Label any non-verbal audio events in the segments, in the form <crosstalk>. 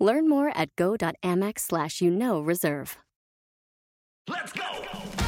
Learn more at go.amex slash you know reserve. Let's go!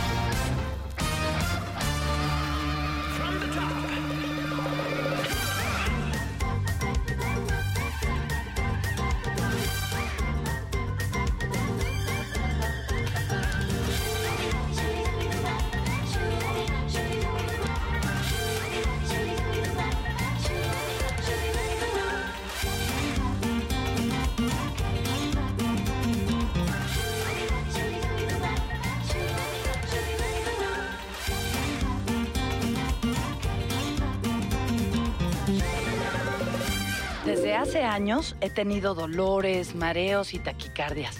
Desde hace años he tenido dolores, mareos y taquicardias.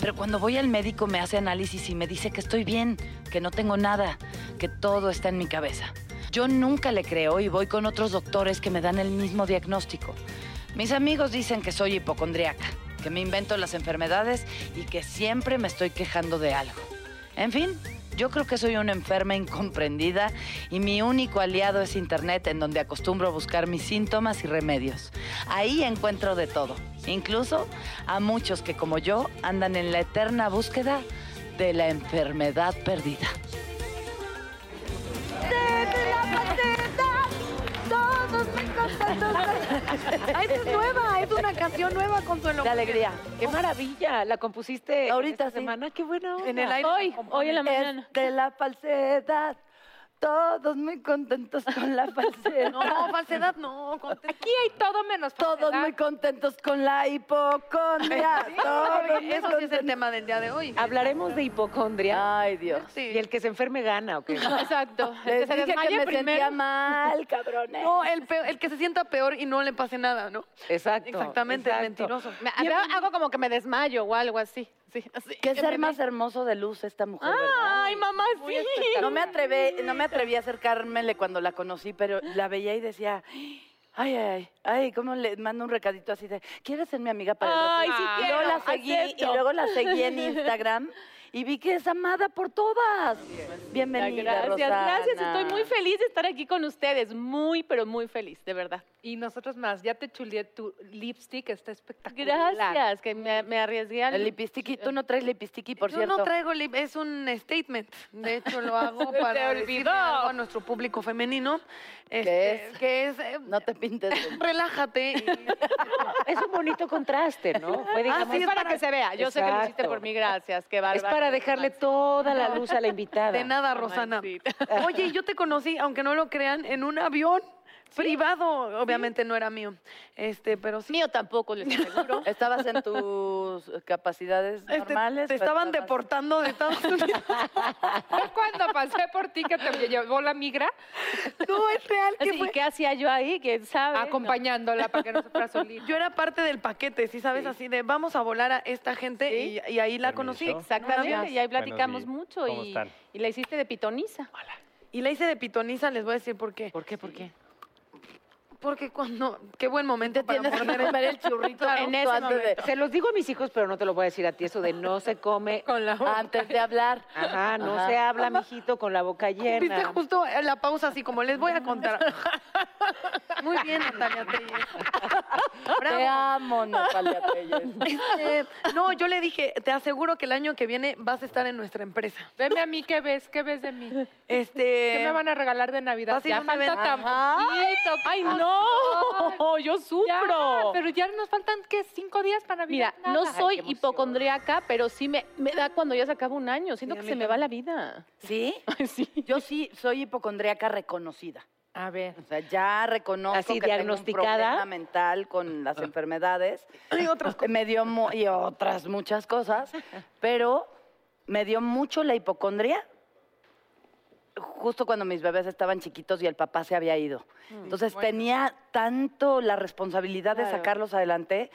Pero cuando voy al médico me hace análisis y me dice que estoy bien, que no tengo nada, que todo está en mi cabeza. Yo nunca le creo y voy con otros doctores que me dan el mismo diagnóstico. Mis amigos dicen que soy hipocondriaca, que me invento las enfermedades y que siempre me estoy quejando de algo. En fin, yo creo que soy una enferma incomprendida y mi único aliado es Internet en donde acostumbro a buscar mis síntomas y remedios. Ahí encuentro de todo, incluso a muchos que como yo andan en la eterna búsqueda de la enfermedad perdida. Esta es nueva, es una canción nueva, Consuelo. De alegría. ¡Qué maravilla! ¿La compusiste Ahorita esta sí. semana? ¡Qué buena onda! En el aire. Hoy, hoy en la mañana. de la falsedad, todos muy contentos con la <laughs> falsedad. No, falsedad no. conte- Aquí hay todo menos Todos muy contentos con la hipocondria. <laughs> todos muy Eso sí es el tema del día de hoy. Hablaremos de hipocondria. Ay, Dios. Sí. Y el que se enferme gana, ¿o qué? <laughs> Exacto. El que se que me sentía mal, cabrones. No, el, pe- el que se sienta peor y no le pase nada, ¿no? Exacto. Exactamente, es exacto. mentiroso. Me- hago como que me desmayo o algo así. Sí, así. Qué ser más hermoso de luz esta mujer, ¿verdad? Ay, mamá, sí. No me atreví, no me atreví a acercármele cuando la conocí, pero la veía y decía, ay, ay, ay, ¿cómo le mando un recadito así de, ¿quieres ser mi amiga para el Ay, resto?" sí Y luego quiero, la seguí acepto. y luego la seguí en <laughs> Instagram y vi que es amada por todas. Bienvenida, Gracias, Rosana. gracias. Estoy muy feliz de estar aquí con ustedes. Muy, pero muy feliz, de verdad. Y nosotros más, ya te chuleé tu lipstick, está espectacular. Gracias, que me, me arriesgué al... El lipistiqui, tú no traes lipistiqui, por Yo cierto. no traigo lip, es un statement. De hecho, lo hago <laughs> para olvidó. decirle algo a nuestro público femenino. ¿Qué este, es? Que es, eh, No te pintes. <laughs> relájate. y- Es un bonito contraste, ¿no? Ah, sí, es para para- que se vea. Yo sé que lo hiciste por mí, gracias. Qué Es bárbaro. Para dejarle toda la <laughs> luz a la invitada. De nada, Rosana. <laughs> Oye, yo te conocí, aunque no lo crean, en un avión privado. Obviamente no era mío. Este, pero sí. Mío tampoco, les aseguro. <laughs> ¿Estabas en tus capacidades Este, normales? te estaban estabas- deportando de Estados <laughs> Unidos. Fue cuando pasé por ti que te llevó la migra No, es real que Así, fue. ¿Y qué hacía yo ahí? ¿Quién sabe? acompañándola para que no se fuera solita. Yo era parte del paquete, ¿sí sabes? Así de vamos a volar a esta gente y, y ahí la conocí. Exactamente, y ahí platicamos mucho ¿Cómo y, están? y la hiciste de pitoniza. Y la hice de pitoniza, les voy a decir por qué. ¿Por qué? ¿Por qué? Porque cuando. Qué buen momento para Tienes morder comer el churrito <laughs> En justo ese antes de-. Se los digo a mis hijos, pero no te lo voy a decir a ti, eso de no se come. <laughs> con la boca. Antes de hablar. Ajá, no Ajá. se habla, mijito, con la boca Viste llena. justo en la pausa así como les voy a contar. <laughs> Muy bien, Natalia Telles. Te amo, Natalia Telles. Este, no, yo le dije, te aseguro que el año que viene vas a estar en nuestra empresa. Veme a mí, ¿qué ves? ¿Qué ves de mí? Este. ¿Qué me van a regalar de Navidad? vas a ir a Ya falta tan poquito. ¡Ay, no! <laughs> ¡Yo Ya, sufro! pero ya nos faltan, ¿qué? ¿Cinco días para Navidad? Mira, no soy Ay, hipocondríaca, pero sí me, me da cuando ya se acaba un año. Siento que se me va la vida. ¿Sí? <laughs> sí. Yo sí soy hipocondríaca reconocida. A ver. O sea, ya reconozco Así, que tengo un diagnosticada. problema mental con <laughs> las enfermedades. Y otras Me dio y otras muchas cosas, pero me dio mucho la hipocondria justo cuando mis bebés estaban chiquitos y el papá se había ido. Entonces tenía tanto la responsabilidad de sacarlos adelante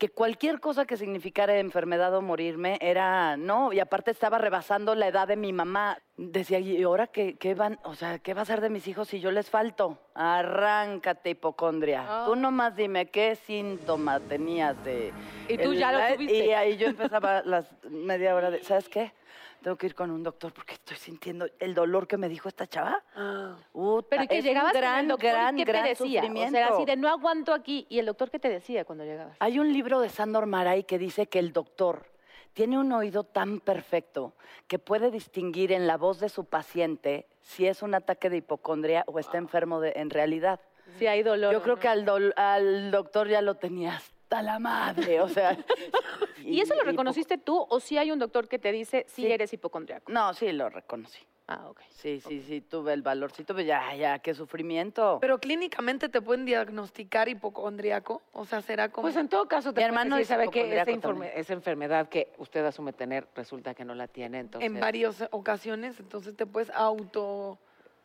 que cualquier cosa que significara enfermedad o morirme era, no, y aparte estaba rebasando la edad de mi mamá. Decía, ¿y ahora qué, qué van, o sea, qué va a ser de mis hijos si yo les falto? Arráncate, hipocondria. Tú nomás dime qué síntoma tenías de... Y tú ya lo tuviste. Y ahí yo empezaba las media hora de, ¿sabes qué? Tengo que ir con un doctor porque estoy sintiendo el dolor que me dijo esta chava. Uta, Pero ¿y que un llegabas con gran, el doctor gran, y qué gran te decía? O sea, así de no aguanto aquí. ¿Y el doctor qué te decía cuando llegabas? Hay un libro de Sandor Maray que dice que el doctor tiene un oído tan perfecto que puede distinguir en la voz de su paciente si es un ataque de hipocondria o está enfermo de, en realidad. Si hay dolor. Yo creo que al, dol- al doctor ya lo tenía hasta la madre, o sea. <laughs> ¿Y eso lo reconociste tú o si hay un doctor que te dice si Sí. eres hipocondriaco? No, sí, lo reconocí. Ah, ok. Sí, sí, sí, tuve el valorcito, pero ya, ya, qué sufrimiento. Pero clínicamente te pueden diagnosticar hipocondriaco. O sea, será como. Pues en todo caso, te Mi hermano decir, sabe que esa, informe- esa enfermedad que usted asume tener resulta que no la tiene, entonces... en varias ocasiones, entonces te puedes auto.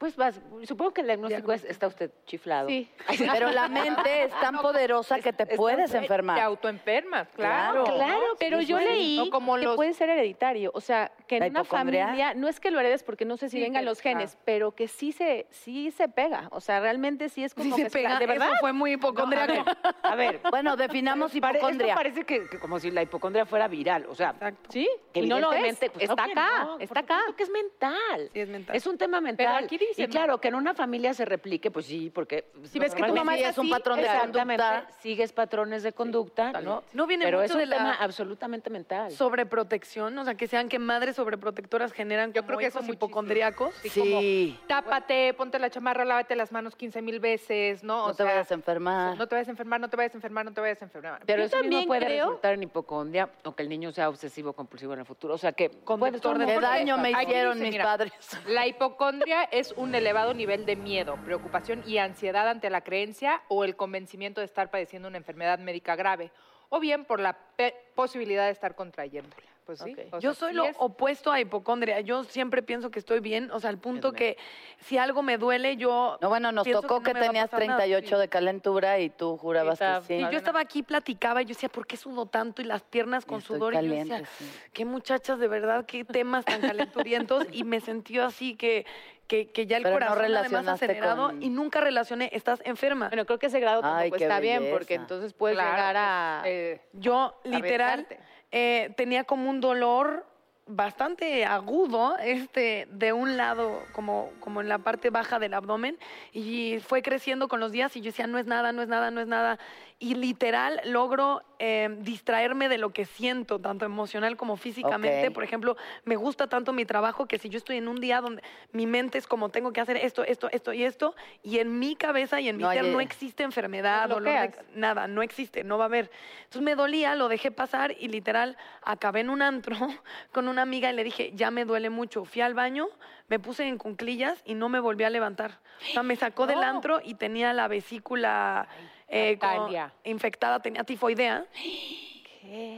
Pues vas, supongo que el diagnóstico es, está usted chiflado. Sí. <laughs> Pero la mente es tan poderosa que te puedes Te enfermar. autoenfermas, claro. Claro. Claro, pero yo leí como que puede ser hereditario. O sea, que ¿La en una hipocondria? familia, no es que lo heredes porque no sé si Sí, vengan pero- los genes, pero que sí se, sí se pega. O sea, realmente sí es como Si se pega, ¿De verdad? eso fue muy hipocondriaco. A ver, Bueno, definamos pare- esto hipocondria. parece que, que como si la hipocondria fuera viral, o sea... Exacto. Sí, y no lo es. pues, está no, acá, está acá. supuesto que es mental. Sí, es mental. Es un tema mental. aquí dice, y claro, que en una familia se replique, pues sí, porque... Si ves que tu mamá sí es es un así, patrón de Exactamente, conducta. sigues patrones de conducta, ¿no? No viene Pero mucho es un de la- tema absolutamente mental. Sobreprotección, o sea, que sean que madres sobreprotectoras generan Yo como creo que eso hijos muchísimo. hipocondriacos. Sí, Tápate, ponte la chamarra, lávate las manos 15 mil veces, ¿no? O no te sea, vayas a enfermar. No te vayas a enfermar, no te vayas a enfermar, no te vayas a enfermar. Pero Yo eso mismo también puede creo- resultar en hipocondria o que el niño sea obsesivo compulsivo en el futuro. O sea que Conductor de ¿Qué Porque daño me hicieron mis padres? La hipocondria es un elevado nivel de miedo, preocupación y ansiedad ante la creencia o el convencimiento de estar padeciendo una enfermedad médica grave, o bien por la pe- posibilidad de estar contrayéndola. Pues sí. Ok. o Yo soy sí lo es- opuesto a hipocondria. Yo siempre pienso que estoy bien, o sea, al punto que si algo me duele, yo... No, bueno, nos tocó no que, a tenías pasar nada, 38 sí. de calentura y tú jurabas que sí. Y yo estaba aquí, platicaba y yo decía, ¿por qué sudo tanto? Y las piernas con estoy sudor. y yo decía, sí. qué muchachas, de verdad, qué temas tan calenturientos. y me sentí así que, que, que ya el Pero no corazón además acelerado con- y nunca relacioné, estás enferma. Bueno, creo que ese grado Ay, tampoco está bien, porque entonces puedes Claro, llegar pues, a... eh, Yo, literal, eh, tenía como un dolor bastante agudo, este, de un lado, como, como en la parte baja del abdomen, y fue creciendo con los días y yo decía, no es nada, no es nada, no es nada. Y literal logro eh, distraerme de lo que siento, tanto emocional como físicamente. Por ejemplo, me gusta tanto mi trabajo que si yo estoy en un día donde mi mente es como tengo que hacer esto, esto, esto y esto, y en mi cabeza y en mi No no existe enfermedad, Lo dolor de- nada, no existe, no va a haber. Entonces me dolía, lo dejé pasar y literal acabé en un antro <laughs> con una amiga y le dije, ya me duele mucho. Fui al baño, me puse en cunclillas y no me volví a levantar. O sea, me sacó del antro y tenía la vesícula eh, con- infectada, tenía tifoidea.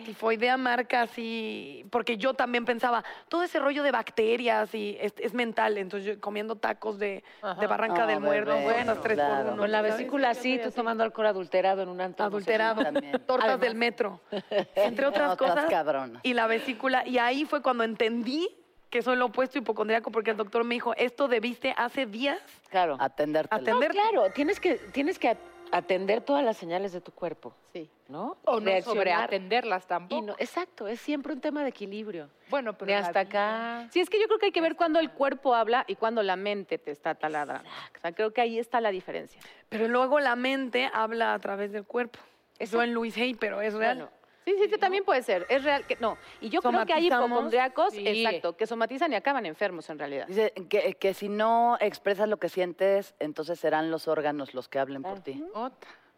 Tifoidea marca así, porque yo también pensaba, todo ese rollo de bacterias y es, es mental, entonces yo comiendo tacos de, de Barranca No, del Muerto, tortas tres claro. por uno. Con la vesícula así, tú tomando alcohol adulterado en un antro. adulterado, también. tortas del metro, <laughs> entre otras Otras cosas. cabronas. Y la vesícula, y ahí fue cuando entendí que soy lo opuesto hipocondriaco, porque el doctor me dijo, esto debiste hace días Claro. Atenderte. No, atender. claro, tienes que, tienes que atender todas las señales de tu cuerpo, Sí. ¿no? O no Reaccionar. sobreatenderlas Y tampoco. no- exacto, es siempre un tema de equilibrio. bueno, pero De hasta vida- acá. Sí, es que yo creo que hay que ver cuando el cuerpo habla y cuando la mente te está taladrando. O sea, creo que ahí está la diferencia. Pero luego la mente habla a través del cuerpo. Eso en Luis Hay, pero es real. Bueno, Sí, sí, sí, también puede ser. Es real que no. Y yo creo que hay hipocondriacos, Sí. exacto, que somatizan y acaban enfermos en realidad. Dice que, que si no expresas lo que sientes, entonces serán los órganos los que hablen por ti.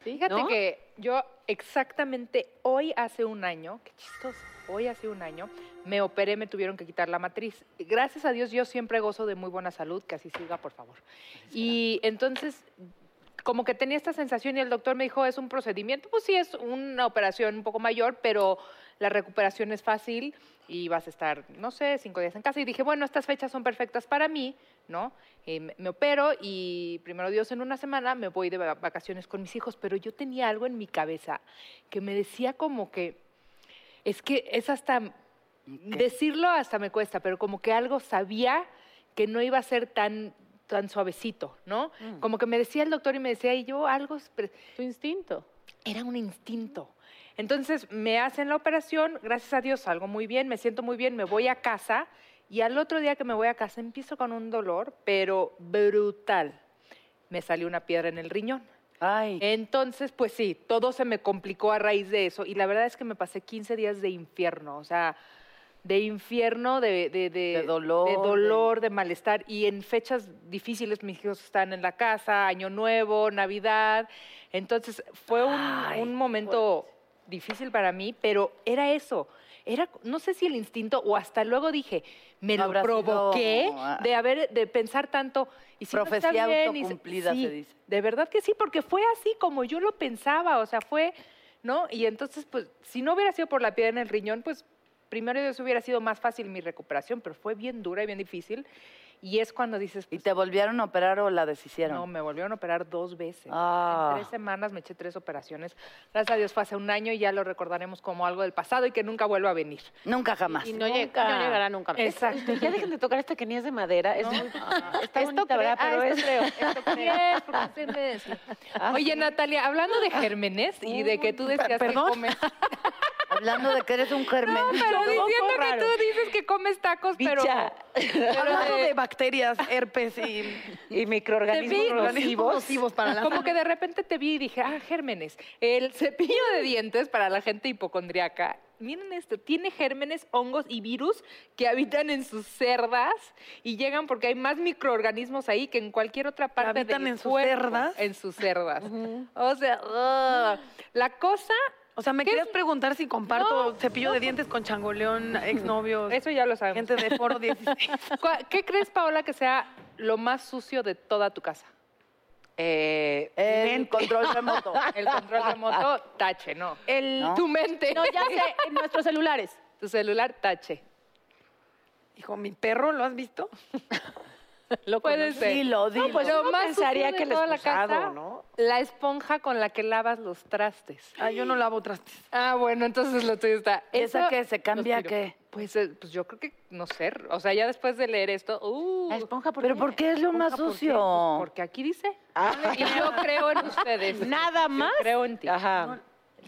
Fíjate ¿No? que yo exactamente hoy hace un año, qué chistoso, hoy hace un año, me operé, me tuvieron que quitar la matriz. Gracias a Dios yo siempre gozo de muy buena salud, que así siga, por favor. Y entonces, como que tenía esta sensación y el doctor me dijo, es un procedimiento, pues sí, es una operación un poco mayor, pero la recuperación es fácil y vas a estar, no sé, cinco días en casa. Y dije, bueno, estas fechas son perfectas para mí, ¿no? Eh, me- opero y primero Dios en una semana me voy de va- vacaciones con mis hijos, pero yo tenía algo en mi cabeza que me decía como que, es que es hasta, decirlo hasta me cuesta, pero como que algo sabía que no iba a ser tan tan suavecito, ¿no? Como que me decía el doctor y me decía, y yo algo, Tu instinto. era un instinto. Entonces me hacen la operación, gracias a Dios salgo muy bien, me siento muy bien, me voy a casa y al otro día que me voy a casa empiezo con un dolor, pero brutal. Me salió una piedra en el riñón. Ay, Entonces, pues sí, todo se me complicó a raíz de eso y la verdad es que me pasé 15 días de infierno, o sea, de infierno, de, de, De dolor, de, dolor, de malestar y en fechas difíciles mis hijos están en la casa, Año Nuevo, Navidad, entonces fue un, Ay, un momento difícil para mí, pero era eso. Era, no sé si el instinto o hasta luego dije, me No lo sido, provoqué ah, de haber, de pensar tanto. Y si no está Profecía bien, y se- autocumplida, se sí, dice. De verdad que sí, porque fue así como yo lo pensaba, o sea, fue, ¿no? Y entonces, pues, si no hubiera sido por la piedra en el riñón, pues, primero Dios hubiera sido más fácil mi recuperación, pero fue bien dura y bien difícil. Y es cuando dices, ¿y pues, te volvieron a operar o la deshicieron? no, me volvieron a operar dos veces. Ah. En tres semanas me eché tres operaciones. Gracias a Dios fue hace un año y ya lo recordaremos como algo del pasado y que nunca vuelva a venir. Nunca jamás. Y no, lleg- no llegará nunca más. Exacto. Ya dejen de tocar esta que ni es de madera. Es muy, <laughs> está Esto bonita, ¿verdad? ah, Pero esto es... creo, esto creo. Es. Oye, Natalia, hablando de gérmenes y de que tú decías ¿perdón? que comes... Hablando de que eres un germen. Pero diciendo que raro. tú dices que comes tacos, pero... Bicha. pero Hablando de- <laughs> de bacterias, herpes y Y microorganismos vi, nocivos. nocivos para la Como que de repente te vi y dije, ah, gérmenes. El cepillo de dientes para la gente hipocondriaca, miren esto, tiene gérmenes, hongos y virus que habitan en sus cerdas y llegan porque hay más microorganismos ahí que en cualquier otra parte habitan del en sus cerdas? En sus cerdas. O sea, la cosa, O sea, me ¿Qué querías es? preguntar si comparto cepillo de dientes con changoleón, exnovios, eso ya lo sabemos. gente de foro <laughs> 16. ¿Cuál- ¿Qué crees, Paola, que sea lo más sucio de toda tu casa? Eh, El mente. control remoto. <laughs> El control remoto, tache, no. El, ¿No? Tu mente. No, ya sé, en nuestros celulares. Tu celular, tache. Hijo, mi perro, ¿lo has visto? <laughs> <laughs> Lo puede ser. Dilo, dilo. pues Lo uno más pensaría que el toda la casa, ¿no? La esponja con la que lavas los trastes. Ah, yo no lavo trastes. Ah, bueno, entonces lo tuyo está. ¿Esa qué? ¿Se cambia qué? Pues, eh, pues yo creo que, no sé, o sea, ya después de leer esto, uh, La esponja, ¿por ¿Pero qué? por qué es lo más sucio? Pues porque aquí dice. Y yo creo en ustedes. <laughs> Nada Yo más. creo en ti. Ajá.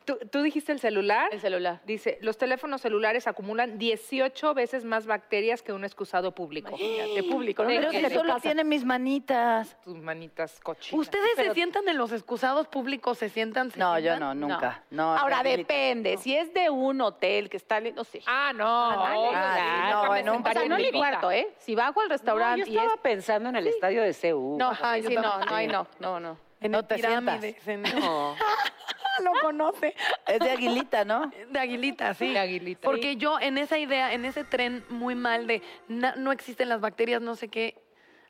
¿Tú, tú dijiste el celular. El celular. Dice, los teléfonos celulares acumulan 18 veces más bacterias que un excusado público. De público, ¿no? Pero que solo pasa. tiene mis manitas. Tus manitas cochinas. ¿Ustedes Pero- se sientan en los excusados públicos? ¿Se sientan? se No, yo no, nunca. No. Ahora depende, si es de un hotel que está, no sé. Ah, no. Ah, ah, sí, no, en un- o sentaría sea, no en mi cuarto, ¿eh? Si bajo al No, restaurante yo y es... estaba pensando en el estadio de CU. No, Ajá, sí, no, no, no, no, no. En No el te en- No. Lo conoce. Es de aguilita, ¿no? De aguilita, sí. De aguilita. Porque yo en esa idea, en ese tren muy mal de na- no existen las bacterias, no sé qué,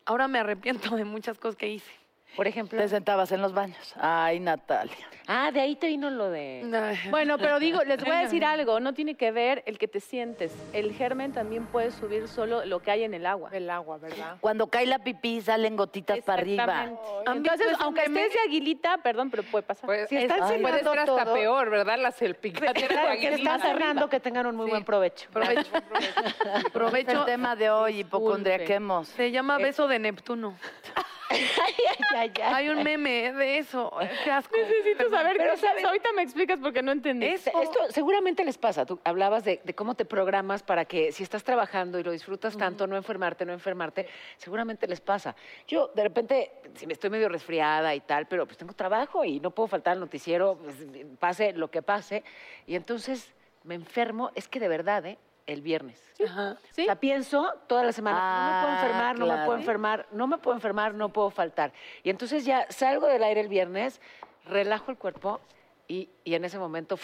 ahora me arrepiento de muchas cosas que hice. Por ejemplo. Te sentabas en los baños. Ay, Natalia. Ah, de ahí te vino lo de... Ay, Bueno, pero digo, les voy a decir algo, no tiene que ver el que te sientes. El germen también puede subir solo lo que hay en el agua. El agua, ¿verdad? Cuando cae la pipí salen gotitas para arriba. Exactamente. ¿Han visto Entonces, aunque estés de aguilita, perdón, pero puede pasar. Pues, Si están es- puede ser hasta todo- peor, ¿verdad? La salpicadera de <laughs> Claro, que están cerrando, que tengan un muy buen provecho. Provecho. <laughs> Es el Provecho. tema de hoy, hipocondriaquemos. Se llama beso de Neptuno. <laughs> <laughs> ay, ay, ay. Hay un meme de eso. Qué asco. Necesito saber Pero qué es. Ahorita me explicas porque no entendí. Es- Esto seguramente les pasa. Tú hablabas de, de cómo te programas para que si estás trabajando y lo disfrutas tanto, no enfermarte, no enfermarte, seguramente les pasa. Yo de repente, si me estoy medio resfriada y tal, pero pues tengo trabajo y no puedo faltar al noticiero, pues, pase lo que pase. Y entonces me enfermo, es que de verdad, ¿eh? El viernes. Ajá. ¿Sí? O sea, pienso toda la semana, no me puedo Ah, enfermar, no me puedo enfermar, no me puedo enfermar, no puedo faltar. Y entonces ya salgo del aire el viernes, relajo el cuerpo y, y en ese momento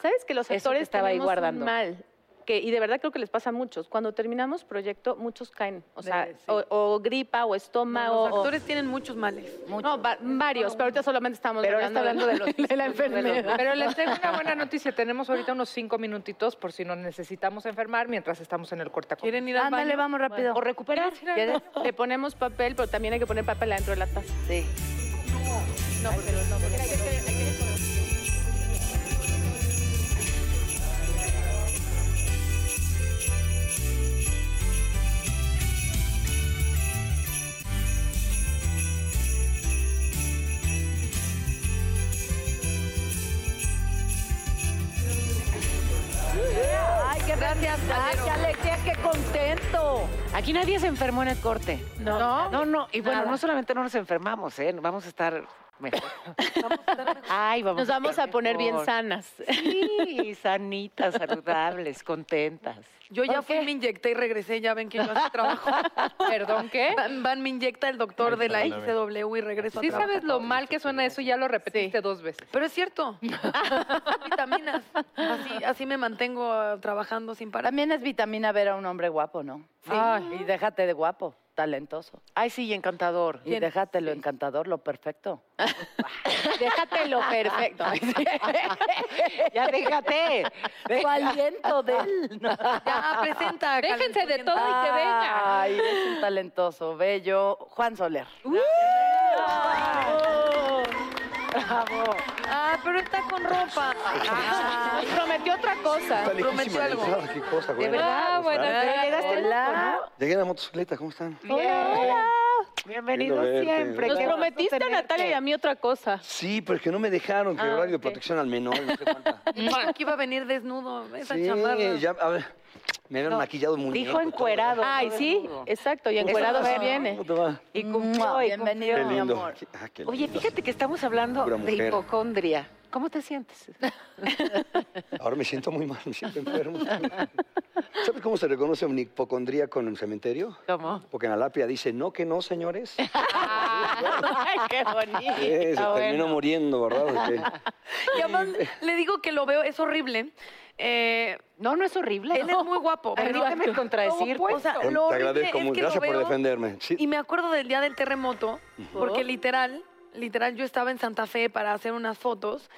¿Sabes que los Eso que actores estaba ahí guardando. mal? Porque, y de verdad creo que les pasa a muchos, cuando terminamos proyecto, muchos caen. O sea, De- sí. o, o gripa, o estómago. Los o- actores tienen muchos males. no, va- varios, pero ahorita solamente estamos Pero hablando, hablando de los- <laughs> de la enfermedad. Pero les tengo una buena noticia. Tenemos ahorita unos cinco minutitos por si nos necesitamos enfermar mientras estamos en el corte. ¿Quieren ir al Ándale, baño? vamos rápido. O recuperar. ¿Quieres? Le ponemos papel, pero también hay que poner papel adentro de la taza. Sí. Ay, contento. Aquí nadie se enfermó en el corte. No. No, no. Y bueno, Nada. no solamente no nos enfermamos, ¿eh? Vamos a estar mejor. <laughs> Ay, vamos Nos vamos a estar poner bien sanas. Sí, sanitas, saludables, contentas. Yo ya ¿Por fui, me inyecté y regresé, ya ven que yo hace trabajo. <laughs> Perdón, ¿qué? Van, van, me inyecta el doctor de la. ICW y regreso Sí a trabajar. sabes lo mal que suena eso, ya lo repetiste dos veces. Pero es cierto. <laughs> Vitaminas. Así, así me mantengo ah, trabajando sin parar. También es vitamina ver a un hombre guapo, ¿no? Sí. Ay, y déjate de guapo, talentoso. Ay, sí, encantador. Y déjate lo encantador, lo perfecto. <laughs> Déjatelo perfecto. <laughs> Ya déjate. Su aliento de él. <laughs> ¿no? Ya, presenta. Déjense de todo y que Ay, venga. es un talentoso, bello. Juan Soler. Ah, pero está con ropa. Ah, prometió otra cosa. Está prometió de algo. qué cosa, güey. verdad, ¿Cómo bueno, llegaste en Hola. moto, ¿no? Llegué en la motocicleta, ¿cómo están? Bienvenido Lindo verte. siempre. Nos prometiste a. Natalia y a mí otra cosa. Sí, pero es que no me dejaron, que Ah, horario ok. de protección al menor, no sé cuánta. Dijo que iba a venir desnudo. Esa Sí, chamarra. ya, a ver, me habían No, maquillado muy Dijo encuerado. Ay, todo sí, exacto, y encuerado no. se viene. ¿Cómo te va? Y cumplió, y Bienvenido, mi amor. Ah, Oye, fíjate que estamos hablando de hipocondria. ¿Cómo te sientes? <laughs> Ahora me siento muy mal, me siento enfermo. ¿Sabes cómo se reconoce un hipocondríaco en un cementerio? ¿Cómo? Porque en la lápida dice, no, que no, señores. <laughs> Ay, qué bonito. Sí, se Está terminó bueno. muriendo, ¿verdad? <laughs> Y además le digo que lo veo, es horrible. Eh, No, no es horrible. él es muy guapo. <laughs> Permíteme contradecirte. O sea, Te lo agradezco es mucho. que Gracias lo por defenderme. Sí. Y me acuerdo del día del terremoto, porque literal, literal, yo estaba en Santa Fe para hacer unas fotos.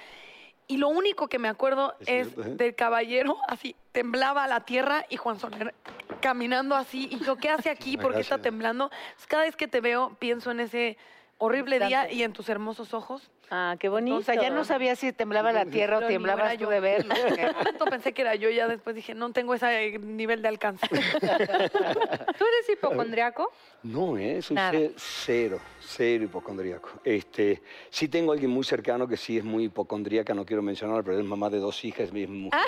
Y lo único que me acuerdo Es es cierto, ¿eh? del caballero, así, temblaba la tierra y Juan Soler caminando así. Y yo, ¿qué hace aquí? <laughs> ¿Por qué está temblando? Entonces, cada vez que te veo, pienso en ese horrible día y en tus hermosos ojos. Ah, qué bonito. O sea, ya no sabía si temblaba la tierra o tú yo. de verlo. En momento pensé que era yo, ya después dije, no tengo ese nivel de alcance. <laughs> ¿Tú eres hipocondriaco? No, ¿eh? soy cero, cero hipocondríaco. Este, sí tengo alguien muy cercano que sí es muy hipocondríaca, no quiero mencionarla, pero es mamá de dos hijas, mi mujer.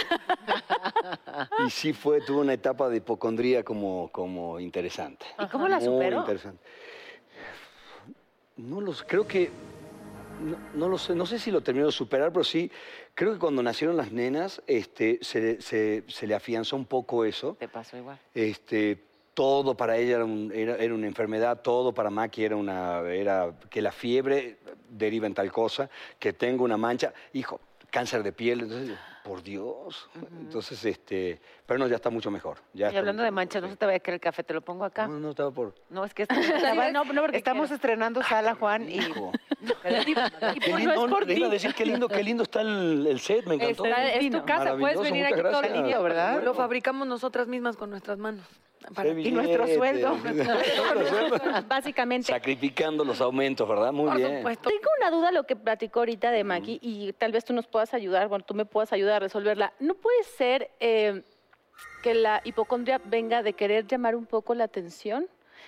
y sí fue, tuvo una etapa de hipocondría como, como interesante. ¿Y cómo la Muy superó? interesante. No los, creo que, no, no lo sé, no sé si lo terminó de superar, pero sí, creo que cuando nacieron las nenas, este, se, se- se le afianzó un poco eso. Te pasó igual. Este, todo para ella era, un- era- era una enfermedad, todo para Maki era una, era que la fiebre deriva en tal cosa, que tengo una mancha, hijo, cáncer de piel, entonces, por Dios. Entonces, este, pero no, ya está mucho mejor. Ya Y hablando mucho de manchas, no se te vaya a caer el café, te lo pongo acá. No, no estaba por. No, es que estamos, <laughs> no, no, porque estamos estrenando sala, Juan, y Hijo. y pues lindo, no es por le iba a ti. decir qué lindo, qué lindo está el, el set, me encantó. Está- es tu casa, puedes Maravilloso, venir aquí todo el gracias. día, ¿verdad? Lo fabricamos nosotras mismas con nuestras manos. Para- Y <laughs> nuestro sueldo. Básicamente. Sacrificando los aumentos, ¿verdad? Muy Por bien. supuesto. Tengo una duda lo que platicó ahorita de Maki y tal vez tú nos puedas ayudar, bueno, tú me puedas ayudar a resolverla. ¿No puede ser eh, que la hipocondria venga de querer llamar un poco la atención?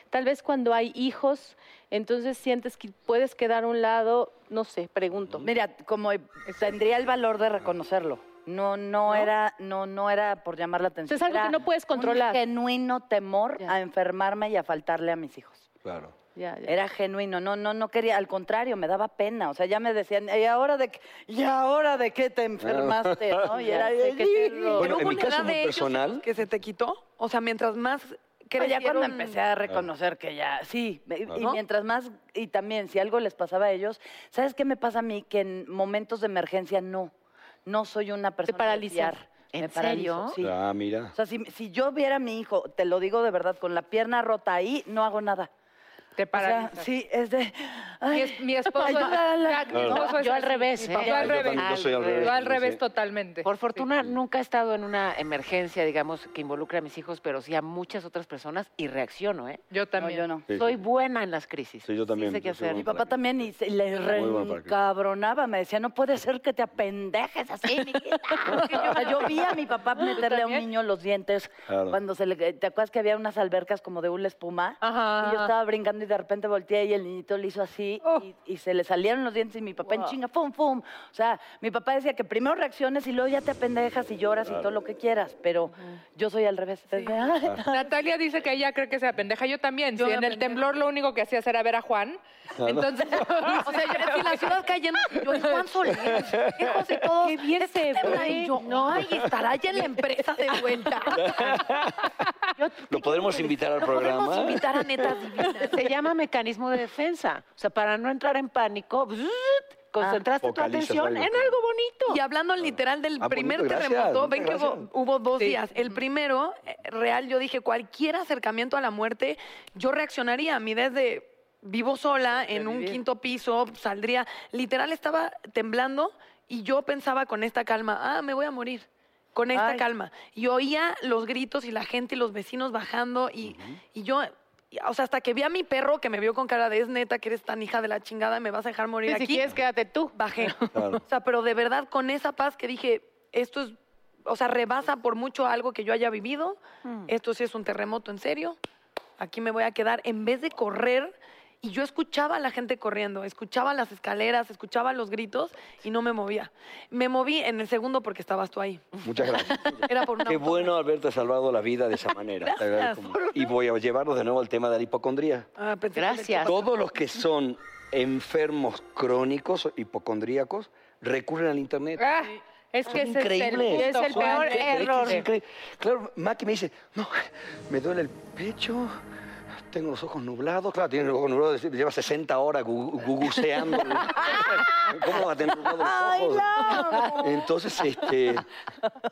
Tal vez cuando hay hijos, entonces sientes que puedes quedar a un lado, no sé, pregunto. Mira, como tendría el valor de reconocerlo. No, no, era, no, no era por llamar la atención. Es algo Era que no puedes controlar. Un genuino temor a enfermarme y a faltarle a mis hijos. Claro. Ya, ya. Era genuino, no, no, no quería, al contrario, me daba pena. O sea, ya me decían, ¿y ahora de qué, ¿y ahora de qué te enfermaste? ¿no? Y era, sé, qué terror. Bueno, en mi caso edad muy de ellos personal- que se te quitó. O sea, mientras más Pero ya cuando crecieron- empecé a reconocer que ya, sí, y- mientras más, y también si algo les pasaba a ellos, ¿sabes qué me pasa a mí? Que en momentos de emergencia no, no soy una persona de paraliza. fiar. ¿En me paralizo, serio? sí. Ah, mira. O sea, si, si yo viera a mi hijo, te lo digo de verdad, con la pierna rota ahí, no hago nada. Te O sea, paralizas. sí, es de... Mi, ay, es- mi esposo, ayúdala. Jack, mi esposo es Yo al revés, Mi ¿eh? papá Yo al revés. también, yo soy al revés. Yo al sí. revés totalmente. Por fortuna, nunca he estado en una emergencia, digamos, que involucre a mis hijos, pero sí a muchas otras personas y reacciono, ¿eh? Yo No, también. yo no. Sí, Soy buena en las crisis. Sí, yo también, sé qué hacer. Mi papá también y se- le reencabronaba, me decía, no puede ser que te apendejes así, mijita. <laughs> Porque yo, vi a mi papá meterle a un niño los dientes Claro. cuando se le... ¿Te acuerdas que había unas albercas como de una espuma? Ajá. Y yo estaba brincando y de repente volteé y el niñito le hizo así Oh. y, y se le salieron los dientes y mi papá en chinga, pum, pum. O sea, mi papá decía que primero reacciones y luego ya te apendejas y lloras y todo lo que quieras, pero yo soy al revés. Desde, <laughs> "Ay, Natalia dice que ella cree que sea pendeja. Yo también. Yo en el temblor lo único que hacías era ver a Juan. Entonces. <laughs> O sea, yo la ciudad cayendo, yo es Juan Solís, José todo. Qué bien se ve. y yo, no, ay, estará ya en la empresa de vuelta. <laughs> ¿Lo podremos invitar al programa? Podemos invitar a netas divinas. Se llama mecanismo de defensa. O sea, para no entrar en pánico, bzzzt, concentraste tu atención en algo bonito. Y hablando literal del Ah, primer bonito, terremoto, ven que hubo, dos Sí. días. El primero, eh, real, yo dije, cualquier acercamiento a la muerte, yo reaccionaría. A mí desde vivo sola, en un quinto piso, saldría. Literal estaba temblando y yo pensaba con esta calma, ah, me voy a morir. Con esta Ay. calma. Y oía los gritos y la gente y los vecinos bajando y, y yo... O sea, hasta que vi a mi perro que me vio con cara de es neta que eres tan hija de la chingada, me vas a dejar morir aquí si quieres, quédate tú. bajé. <laughs> Claro. O sea, pero de verdad con esa paz que dije, esto es, o sea, rebasa por mucho algo que yo haya vivido, esto sí es un terremoto en serio, aquí me voy a quedar, en vez de correr, y yo escuchaba a la gente corriendo, escuchaba las escaleras, escuchaba los gritos y no me movía. Me moví en el segundo porque estabas tú ahí. Muchas gracias. Era por una Qué bueno haberte salvado la vida de esa manera. Gracias. Y voy a llevarnos de nuevo al tema de la hipocondría. Ah, Gracias. Todos los que son enfermos crónicos o hipocondríacos recurren al Internet. Ah, es que es el, increíbles. es el Son peor increíbles, error. es increíble. Claro, Maki me dice, no, me duele el pecho, tengo los ojos nublados. Claro, tiene los ojos nublados, lleva 60 horas gu- guguseando. <laughs> ¿Cómo va a tener nublados los ojos? Entonces, este,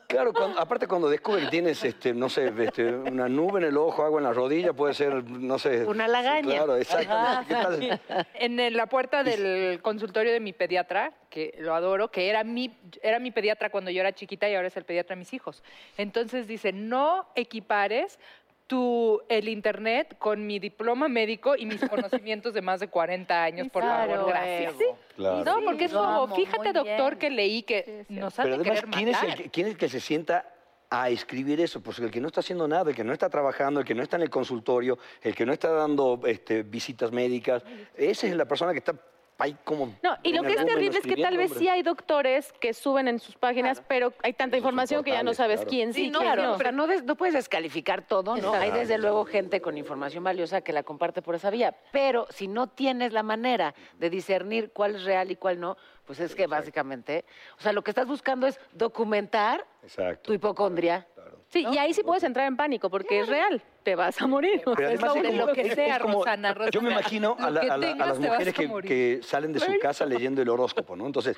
claro, cuando- aparte cuando descubre que tienes, este, no sé, este, una nube en el ojo, agua en la rodilla, puede ser, no sé. Una lagaña. Claro, exactamente. En la puerta del consultorio de mi pediatra, que lo adoro, que era mi, era mi pediatra cuando yo era chiquita y ahora es el pediatra de mis hijos. Entonces dice, no equipares tu, el internet con mi diploma médico y mis <laughs> conocimientos de más de 40 años, por Claro, favor, gracias. huevo. Claro. No, porque es como, amo, fíjate, doctor, bien. que leí que nos han Pero de además, querer ¿quién es, el matar. que, quién es el que se sienta a escribir eso? Pues el que no está haciendo nada, el que no está trabajando, el que no está en el consultorio, el que no está dando este, visitas médicas. Esa es la persona que está ahí como... No, y lo que es terrible es que tal vez hombre. sí hay doctores que suben en sus páginas, pero hay tanta información que ya no sabes quién sí, Sí, no, quién Claro, no. o sea, no, des- no puedes descalificar todo, ¿no? Hay Exacto. desde luego gente con información valiosa que la comparte por esa vía, pero si no tienes la manera de discernir cuál es real y cuál no, pues es que básicamente, o sea, lo que estás buscando es documentar Exacto. tu hipocondria. Sí, y ahí sí puedes entrar en pánico porque es real, te vas a morir. Pero además es de como- lo que es- sea, es como- Rosana, Yo me imagino a, la- a la- a las mujeres a que, salen de su casa leyendo el horóscopo, ¿no? Entonces,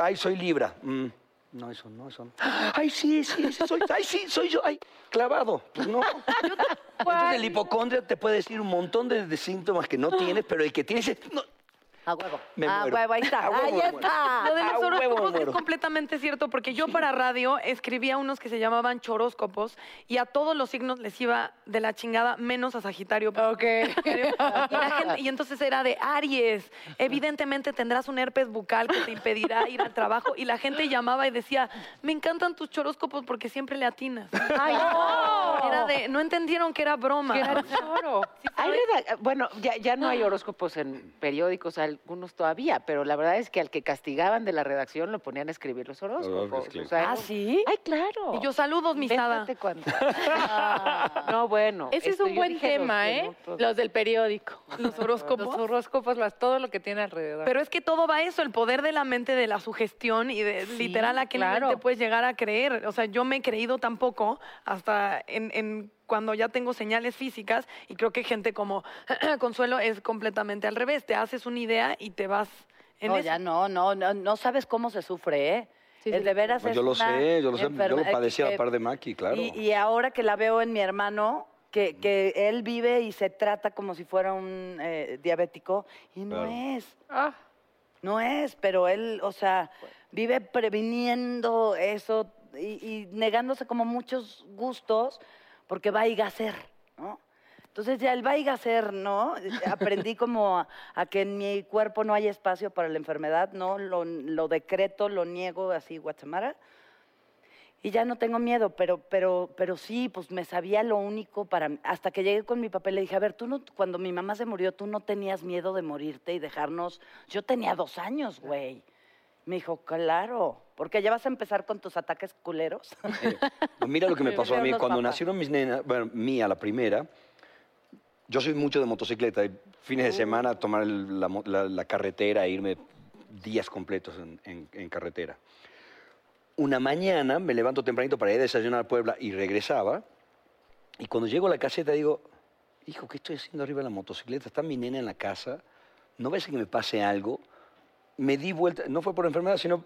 ay, soy Libra. Mm, no, eso no, eso no. Ay, sí, sí, sí, soy, ay, sí, soy yo. Ay, clavado. Pues no. Entonces el hipocondria te puede decir un montón de, de síntomas que no tienes, pero el que tienes es... no, A huevo. Me a muero. huevo, ahí está. <laughs> A huevo ahí está. <laughs> Lo de los horóscopos es completamente cierto, porque yo para radio escribía unos que se llamaban choróscopos y a todos los signos les iba de la chingada, menos a Sagitario. Ok. Y, la gente- y entonces era de Aries, evidentemente tendrás un herpes bucal que te impedirá ir al trabajo. Y la gente llamaba y decía, me encantan tus choróscopos porque siempre le atinas. ¡Ay, no! Era de, no entendieron que era broma. Que era choro. Hay bueno, ya, ya no hay horóscopos en periódicos, algunos todavía, pero la verdad es que al que castigaban de la redacción lo ponían a escribir los horóscopos. Horóscopos, o sea, ¿Ah, sí? Ay, claro. Y yo, saludos, misada. <laughs> No, bueno. Ese es un yo buen los tema, ¿eh? minutos. Los del periódico. Los horóscopos. Los horóscopos, las- todo lo que tiene alrededor. Pero es que todo va a eso, el poder de la mente, de la sugestión y de literal a qué nivel claro. te puedes llegar a creer. O sea, yo me he creído tampoco hasta en, en cuando ya tengo señales físicas y creo que gente como <clears throat> Consuelo es completamente al revés. Te haces una idea y te vas en No, eso. ya no, no, no, no sabes cómo se sufre, ¿eh? Sí, el de veras Pues es yo lo sé, yo lo sé. Yo lo padecí a eh, la par de Maki, claro. Y, y ahora que la veo en mi hermano, que, que él vive y se trata como si fuera un eh, diabético, y no Claro. es, Ah, no es, pero él, o sea, vive previniendo eso y, y negándose como muchos gustos porque va a ir a hacer, ¿no? Entonces ya el va a hacer, ¿no? <laughs> Aprendí como a, a que en mi cuerpo no hay espacio para la enfermedad, ¿no? Lo, decreto, lo niego así, Guatemala. Y ya no tengo miedo, pero, pero, pero sí, pues me sabía lo único para. Hasta que llegué con mi papá le dije, a ver, tú no, cuando mi mamá se murió, tú no tenías miedo de morirte y dejarnos. Yo tenía dos años, güey. Me dijo, claro, porque ya vas a empezar con tus ataques culeros. <laughs> Pues mira lo que me <laughs> pasó a mí. Cuando papás. nacieron mis nenas, bueno, mía la primera, yo soy mucho de motocicleta. y Fines de semana tomar el- la, la- la carretera e irme días completos en, en- en carretera. Una mañana me levanto tempranito para ir a desayunar a Puebla y regresaba. Y cuando llego a la caseta digo, hijo, ¿qué estoy haciendo arriba de la motocicleta? Está mi nena en la casa. ¿No ves que me pase algo? me di vuelta, no fue por enfermedad, sino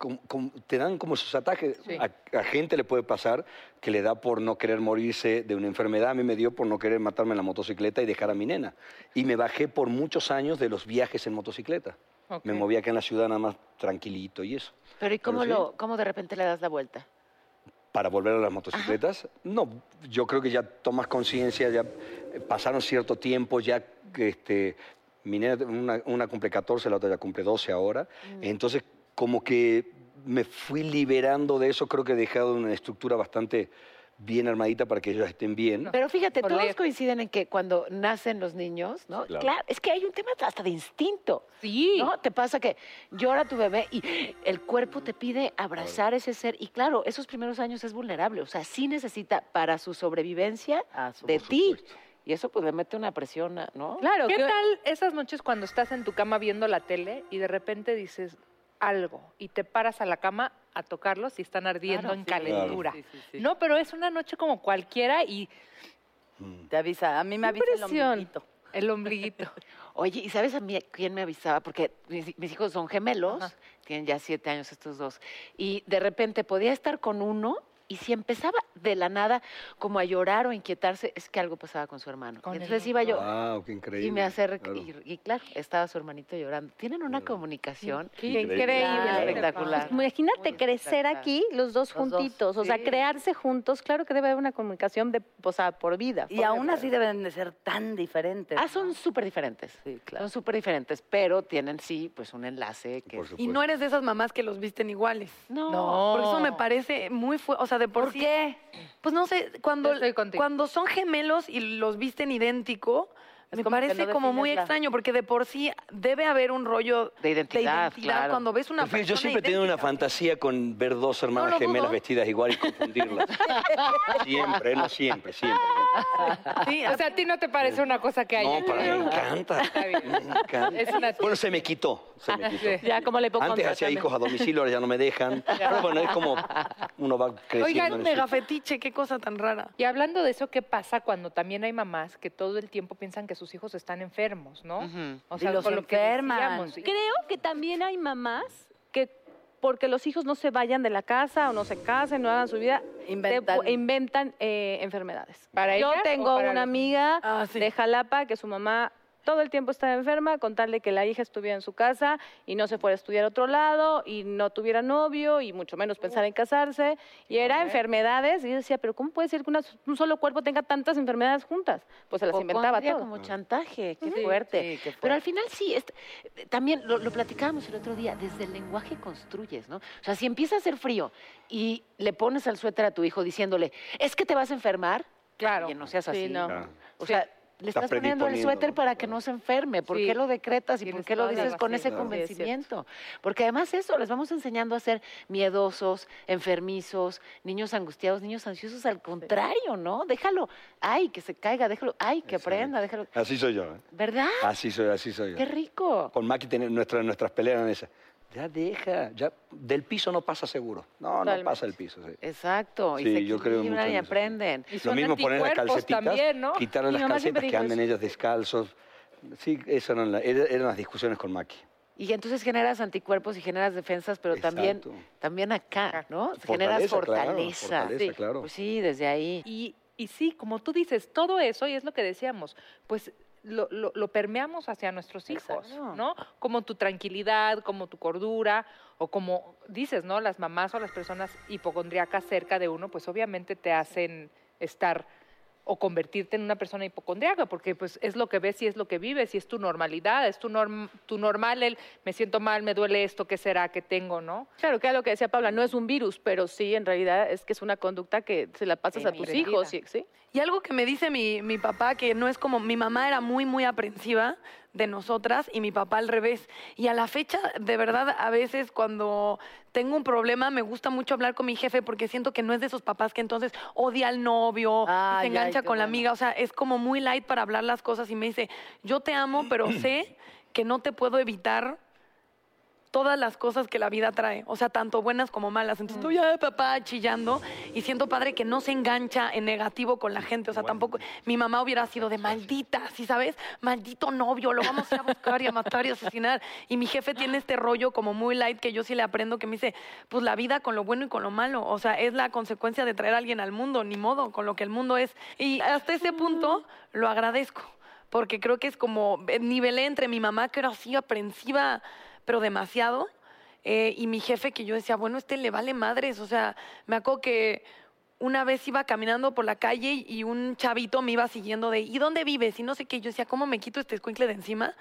com- com- te dan como esos ataques. Sí. A, a gente le puede pasar que le da por no querer morirse de una enfermedad. A mí me dio por no querer matarme en la motocicleta y dejar a mi nena. Y me bajé por muchos años de los viajes en motocicleta. ok. Me movía acá en la ciudad nada más tranquilito y eso. Pero ¿y cómo, Pero sí. lo, cómo de repente le das la vuelta? Para volver a las motocicletas, no, yo creo que ya tomas conciencia, ya eh, pasaron cierto tiempo, ya este, mi nena, una, una cumple 14, la otra ya cumple 12 ahora, entonces como que me fui liberando de eso, creo que he dejado una estructura bastante bien armadita para que ellos estén bien. Pero fíjate, Por todos leer. coinciden en que cuando nacen los niños, ¿no? Claro. Claro. es que hay un tema hasta de instinto. Sí. ¿No? Te pasa que llora tu bebé y el cuerpo te pide abrazar ese ser. Y claro, esos primeros años es vulnerable. O sea, sí necesita para su sobrevivencia Ah, su- de ti. Y eso pues le mete una presión, ¿no? Claro, ¿Qué que- tal esas noches cuando estás en tu cama viendo la tele y de repente dices algo y te paras a la cama a tocarlos y están ardiendo Claro, en sí. calentura? Sí, sí, sí. No, pero es una noche como cualquiera y Mm. Te avisa, a mí me avisa el ombliguito. el ombliguito. <laughs> Oye, ¿y sabes a mí quién me avisaba? Porque mis, mis hijos son gemelos, Ajá. tienen ya siete años estos dos, y de repente podía estar con uno y si empezaba de la nada como a llorar o inquietarse, es que algo pasaba con su hermano. Con Y el entonces iba yo Wow, qué increíble. y me acerqué, claro. y, y claro, estaba su hermanito llorando. Tienen una comunicación Qué Increíble. espectacular. Imagínate Muy crecer espectacular. aquí los dos Los dos, juntitos, o sea, sí. crearse juntos. Claro que debe haber una comunicación de, o sea, por vida. Y aún así deben de ser tan diferentes. Ah, son súper diferentes. Sí, claro. Son súper diferentes, pero tienen sí, pues un enlace que... Por Y no eres de esas mamás que los visten iguales. No, No. Por eso me parece muy fuerte. O sea, de por, ¿Por sí- qué? Pues no sé, cuando, cuando son gemelos y los visten idéntico, Es me como parece no como muy la- extraño, porque de por sí debe haber un rollo de identidad, de identidad claro. cuando ves una En fin, yo siempre he tenido una fantasía con ver dos hermanas lo gemelas dudo. vestidas igual y confundirlas. <laughs> siempre, no siempre, siempre. Sí, O sea, a ti no te parece una cosa que haya. No, para mí me encanta. bien. Me encanta. Es una- Bueno, se me quitó, se me quitó. Sí. Ya como le Antes hacía hijos a domicilio, ahora ya no me dejan. Pero bueno, es como uno va creciendo. Oigan, en mega eso. fetiche, qué cosa tan rara. Y hablando de eso, ¿qué pasa cuando también hay mamás que todo el tiempo piensan que sus hijos están enfermos, ¿no? O Y los con lo que enferman. decíamos. Creo que también hay mamás porque los hijos no se vayan de la casa o no se casen, no hagan su vida, te- Inventan. inventan eh, enfermedades. ¿Para Yo tengo para una los- amiga Ah, sí. de Jalapa que su mamá todo el tiempo estaba enferma con tal de que la hija estuviera en su casa y no se fuera a estudiar a otro lado y no tuviera novio y mucho menos pensar en casarse. Y era enfermedades y yo decía, pero ¿cómo puede ser que una- un solo cuerpo tenga tantas enfermedades juntas? Pues se las inventaba todo. como chantaje, qué Sí, fuerte. sí, qué Pero al fuerte. final sí, este, también lo, lo platicábamos el otro día, desde el lenguaje construyes, ¿no? O sea, si empieza a hacer frío y le pones al suéter a tu hijo diciéndole, es que te vas a enfermar, Claro. oye, no seas Sí, así. no. Claro. O sea, le Estás poniendo el suéter para que no se enferme. ¿Por Sí. qué lo decretas y por qué lo dices con ese convencimiento? Porque además eso, les vamos enseñando a ser miedosos, enfermizos, niños angustiados, niños ansiosos. Al contrario, ¿no? Déjalo, ay, que se caiga, déjalo, ay, que aprenda, déjalo. Así soy yo. ¿eh? ¿Verdad? Así soy, así soy yo. Qué rico. Con Maki nuestra- nuestras peleas eran esas. Ya deja, ya del piso no pasa seguro. No, no pasa el piso. sí. Exacto. Y Sí, se yo creo mucho y aprenden. Y Lo mismo poner las calcetitas, también, ¿no? quitarle las calcetas que anden eso. ellas descalzos. Sí, esas eran, la- eran las discusiones con Maki. Y entonces generas anticuerpos y generas defensas, pero también, Exacto. también acá, ¿no? Generas Fortaleza, claro, fortaleza. fortaleza, Sí. claro. Pues sí, desde ahí. Y, y sí, como tú dices, todo eso, y es lo que decíamos, pues lo, lo- lo permeamos hacia nuestros hijos, Exacto. ¿no? Como tu tranquilidad, como tu cordura, o como dices, ¿no? Las mamás o las personas hipocondriacas cerca de uno, pues obviamente te hacen estar o convertirte en una persona hipocondriaca, porque pues es lo que ves y es lo que vives y es tu normalidad, es tu, norm- tu normal, el me siento mal, me duele esto, ¿qué será que tengo, no? Claro, que era lo que decía Paula, no es un virus, pero sí, en realidad es que es una conducta que se la pasas a tus hijos, ¿sí? ¿sí? Y algo que me dice mi, mi papá, que no es como, mi mamá era muy, muy aprensiva de nosotras y mi papá al revés. Y a la fecha, de verdad, a veces cuando tengo un problema, me gusta mucho hablar con mi jefe porque siento que no es de esos papás que entonces odia al novio, se engancha con la bueno. amiga. O sea, es como muy light para hablar las cosas y me dice, yo te amo, pero <clears throat> sé que no te puedo evitar todas las cosas que la vida trae, o sea, tanto buenas como malas. Entonces estoy, ay, papá, chillando y siento padre que no se engancha en negativo con la gente, o sea, tampoco, mi mamá hubiera sido de maldita, ¿sí sabes? Maldito novio, lo vamos a ir a buscar y a matar y a asesinar. Y mi jefe tiene este rollo como muy light que yo sí le aprendo, que me dice, pues la vida con lo bueno y con lo malo, o sea, es la consecuencia de traer a alguien al mundo, ni modo, con lo que el mundo es. Y hasta ese punto lo agradezco porque creo que es como eh, nivelé entre mi mamá, que era así aprensiva, pero demasiado, eh, y mi jefe, que yo decía, bueno, este le vale madres. O sea, me acuerdo que una vez iba caminando por la calle y un chavito me iba siguiendo de, ¿y dónde vives? Y no sé qué. Yo decía, ¿cómo me quito este escuincle de encima?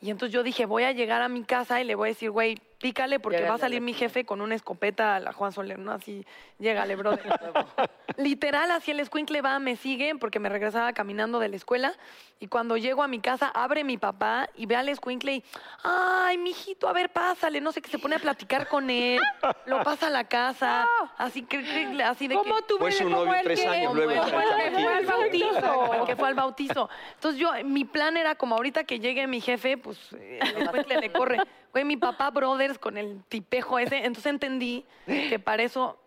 Y entonces yo dije, voy a llegar a mi casa y le voy a decir, güey, pícale porque va a salir mi jefe con una escopeta a la Juan Soler, ¿no? Así, llégale, brother. <laughs> Literal, así el escuincle va, me sigue porque me regresaba caminando de la escuela y cuando llego a mi casa abre mi papá y ve al escuincle y, ay, mijito, a ver, pásale, no sé qué, se pone a platicar con él, lo pasa a la casa, así que, que- así de que... ¿Cómo tú Fue su cómo novio tres que- años luego, como el que fue al bautizo? <laughs> el que fue al bautizo. Entonces yo, mi plan era como ahorita que llegue mi jefe, pues el escuincle le corre. Güey, mi papá brothers con el tipejo ese. Entonces entendí que para eso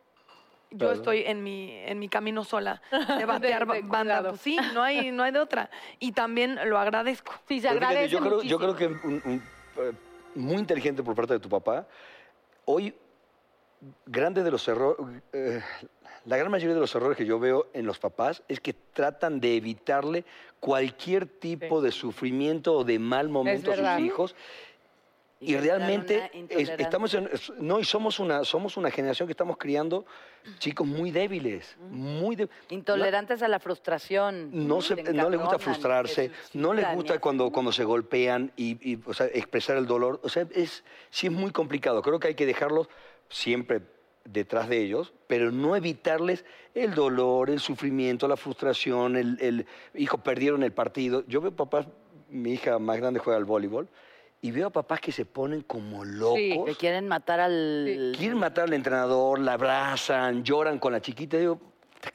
yo estoy en mi, en mi camino sola de <laughs> batear de banda. Pues sí, no hay, no hay de otra. Y también lo agradezco. Sí, se fíjate, agradece yo, creo, yo creo que un- un- eh, muy inteligente por parte de tu papá. Hoy, grandes de los errores, la gran mayoría de los errores que yo veo en los papás es que tratan de evitarle cualquier tipo de sufrimiento o de mal momento a sus hijos. Y, generan realmente es- estamos en, no y somos una somos una generación que estamos criando chicos muy débiles, muy de- Intolerantes a la frustración. no, se- no les gusta frustrarse, se no les y gusta cuando, cuando se golpean y, y, o sea, expresar el dolor. O sea, es, sí es muy complicado. Creo que hay que dejarlos siempre detrás de ellos, pero no evitarles el dolor, el sufrimiento, la frustración, el, el hijo, perdieron el partido. Yo veo papás, mi hija más grande juega al voleibol, y veo a papás que se ponen como locos. Que quieren matar al... Quieren matar al entrenador, la abrazan, lloran con la chiquita. Digo,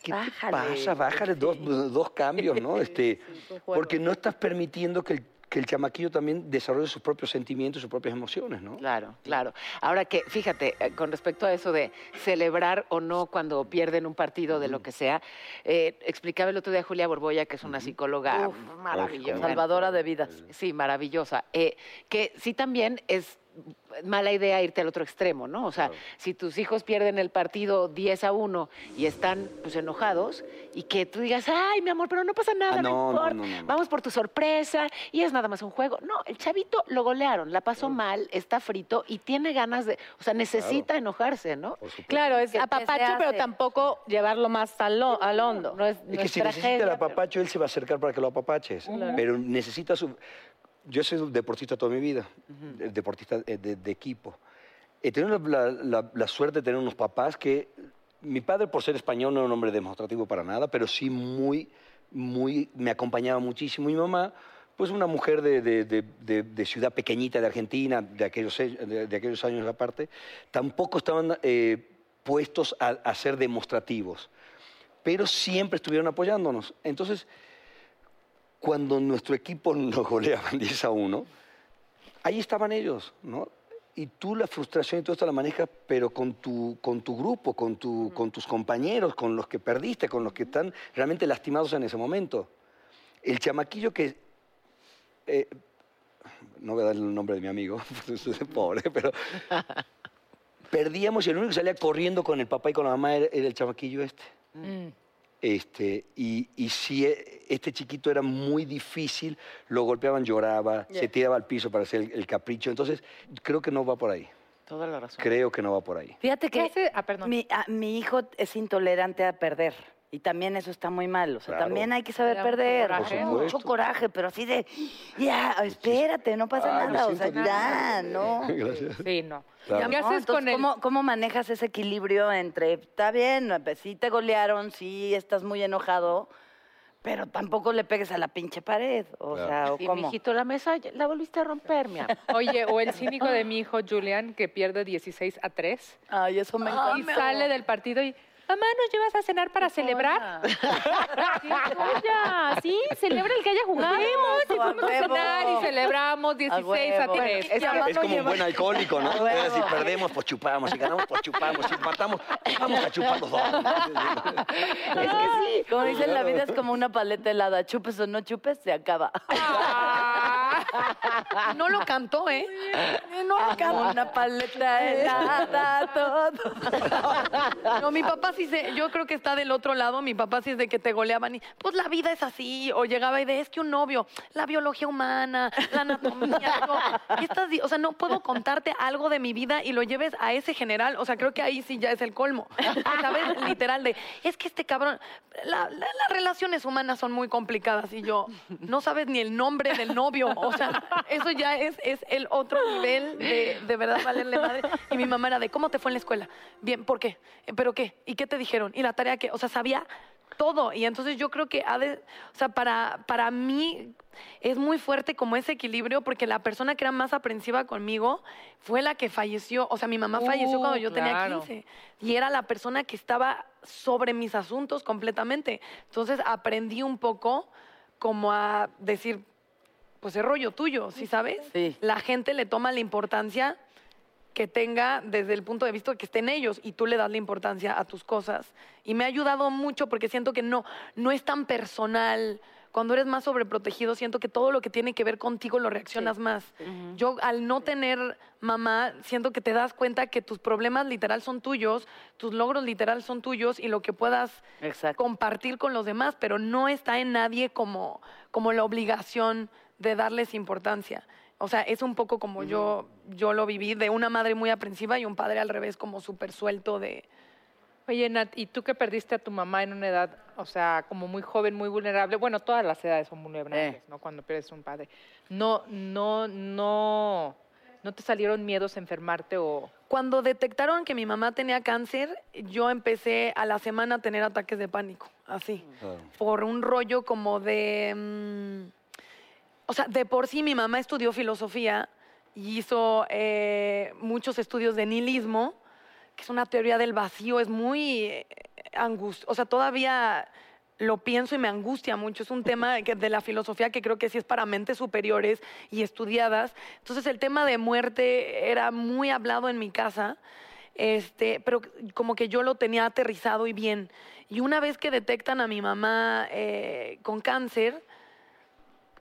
¿qué Bájale, te pasa? Bájale dos, dos cambios, ¿no? <laughs> Este, porque no estás permitiendo que el, que el chamaquillo también desarrolle sus propios sentimientos, sus propias emociones, ¿no? Claro, claro. Ahora que, fíjate, eh, con respecto a eso de celebrar o no cuando pierden un partido de lo que sea, eh, explicaba el otro día Julia Borboya, que es una psicóloga maravillosa. Salvadora de vidas. Sí, maravillosa. Eh, que sí también es mala idea irte al otro extremo, ¿no? O sea, Claro. si tus hijos pierden el partido 10 a 1 y están pues enojados y que tú digas, ay, mi amor, pero no pasa nada, Ah, no, importa, no, no, no. vamos por tu sorpresa y es nada más un juego. No, el chavito lo golearon, la pasó mal, está frito y tiene ganas de, o sea, necesita enojarse, ¿no? Claro, es ¿Qué- qué se apapacho, pero tampoco llevarlo más al, lo- al hondo. No es, Es que si necesita el pero- apapacho, él se va a acercar para que lo apapaches. Pero necesita su... Yo soy deportista toda mi vida, eh, deportista eh, de, de equipo. He tenido la, la- la suerte de tener unos papás que... Mi padre, por ser español, no era un hombre demostrativo para nada, pero sí muy, muy... Me acompañaba muchísimo. Mi mamá, pues una mujer de, de- de- de- de ciudad pequeñita de Argentina, de aquellos, de, de aquellos años aparte, tampoco estaban eh, puestos a- a ser demostrativos pero siempre estuvieron apoyándonos. Entonces, cuando nuestro equipo <laughs> nos goleaban 10 a 1, ahí estaban ellos, ¿no? Y tú la frustración y todo esto la manejas, pero con tu, con tu grupo, con, tu, con tus compañeros, con los que perdiste, con los que están realmente lastimados en ese momento. El chamaquillo que eh, no voy a dar el nombre de mi amigo, <laughs> pobre, pero <laughs> perdíamos y el único que salía corriendo con el papá y con la mamá era, era el chamaquillo este. Mm. Este, y, y si e- este chiquito era muy difícil, lo golpeaban, lloraba, se tiraba al piso para hacer el, el capricho. Entonces, creo que no va por ahí. Toda la razón. Creo que no va por ahí. Fíjate ¿Qué que? Ah, perdón. mi, a- mi hijo es intolerante a perder. Y también eso está muy mal. O sea, Claro. también hay que saber mucho perder. coraje. Por Mucho coraje, pero así de, ya, espérate, no pasa Ah, nada. O sea, siento, ya, <laughs> no. Gracias. Sí, no. Claro. ¿Qué haces Entonces, con el...? ¿cómo, cómo manejas ese equilibrio entre, está bien, pues, sí te golearon, sí estás muy enojado, pero tampoco le pegues a la pinche pared? O Claro. sea, ¿o Y cómo? mijito, la mesa la volviste a romper, mi amor. Oye, o el cínico de mi hijo Julian, que pierde 16 a 3, Ay, eso me encanta. y sale del partido y... Mamá, ¿nos llevas a cenar para celebrar? <laughs> Ya, sí, celebra el que haya jugado. Fuimos y fuimos a cenar y celebramos 16 a huevo. 3. Es, es como un buen alcohólico, ¿no? Si perdemos, pues chupamos. Si ganamos, pues chupamos. Si empatamos, pues vamos a chupar los dos. <laughs> Es que sí, como dicen, la vida es como una paleta helada. Chupes o no chupes, se acaba. No lo cantó, ¿eh? No como una paleta helada, todo. No, mi papá sí se, yo creo que está del otro lado, mi papá sí es de que te goleaban y, pues la vida es así, o llegaba y de, es que un novio, la biología humana, la anatomía, yo, ¿qué estás di- o sea, no puedo contarte algo de mi vida y lo lleves a ese general, o sea, creo que ahí sí ya es el colmo, ¿sabes? Literal de, es que este cabrón, la- la- las relaciones humanas son muy complicadas y yo, no sabes ni el nombre del novio, o sea, eso ya es, es el otro nivel de, de verdad valerle madre. Y mi mamá era de, ¿cómo te fue en la escuela? Bien, ¿por qué? ¿Pero qué? ¿Y qué te dijeron? ¿Y la tarea qué? O sea, sabía todo. Y entonces yo creo que ha de, o sea, para, para mí es muy fuerte como ese equilibrio porque la persona que era más aprensiva conmigo fue la que falleció. O sea, mi mamá falleció Uh, cuando yo tenía claro. 15 y era la persona que estaba sobre mis asuntos completamente. Entonces aprendí un poco como a decir, pues es rollo tuyo, ¿sí sabes? Sí. La gente le toma la importancia que tenga desde el punto de vista de que estén ellos y tú le das la importancia a tus cosas. Y me ha ayudado mucho porque siento que no, no es tan personal. Cuando eres más sobreprotegido, siento que todo lo que tiene que ver contigo lo reaccionas más. Yo al no tener mamá, siento que te das cuenta que tus problemas literal son tuyos, tus logros literal son tuyos y lo que puedas Exacto. compartir con los demás, pero no está en nadie como, como la obligación de darles importancia. O sea, es un poco como yo, yo lo viví, de una madre muy aprensiva y un padre al revés, como súper suelto de... Oye, Nat, ¿y tú que perdiste a tu mamá en una edad, o sea, como muy joven, muy vulnerable? Bueno, todas las edades son vulnerables, Eh. ¿no? Cuando pierdes un padre. No, no, no, ¿no te salieron miedos a enfermarte o...? Cuando detectaron que mi mamá tenía cáncer, yo empecé a la semana a tener ataques de pánico, así. Por un rollo como de... mm, o sea, de por sí mi mamá estudió filosofía y hizo eh, muchos estudios de nihilismo, que es una teoría del vacío, es muy angustioso. O sea, todavía lo pienso y me angustia mucho. Es un tema de la filosofía que creo que sí es para mentes superiores y estudiadas. Entonces, el tema de muerte era muy hablado en mi casa este, pero como que yo lo tenía aterrizado y bien. Y una vez que detectan a mi mamá eh, con cáncer,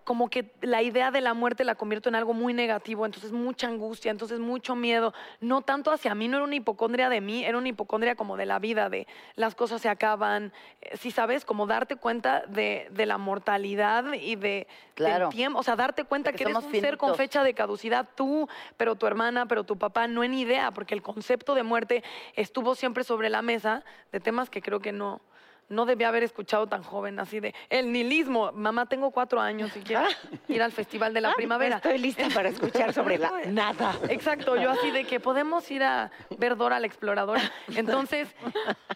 como que la idea de la muerte la convierto en algo muy negativo, entonces mucha angustia, entonces mucho miedo, no tanto hacia mí, no era una hipocondria de mí, era una hipocondria como de la vida, de las cosas se acaban, eh, si sabes, como darte cuenta de, de la mortalidad y de Claro. del tiempo, o sea, darte cuenta que, eres un ser con fecha de caducidad, tú, pero tu hermana, pero tu papá, no en idea, porque el concepto de muerte estuvo siempre sobre la mesa de temas que creo que no, no debía haber escuchado tan joven, así de el nihilismo. Mamá, tengo cuatro años y quiero <laughs> ir al Festival de la Primavera. Estoy lista para escuchar sobre la <laughs> nada. Exacto, yo así de que podemos ir a ver Dora la exploradora. Entonces,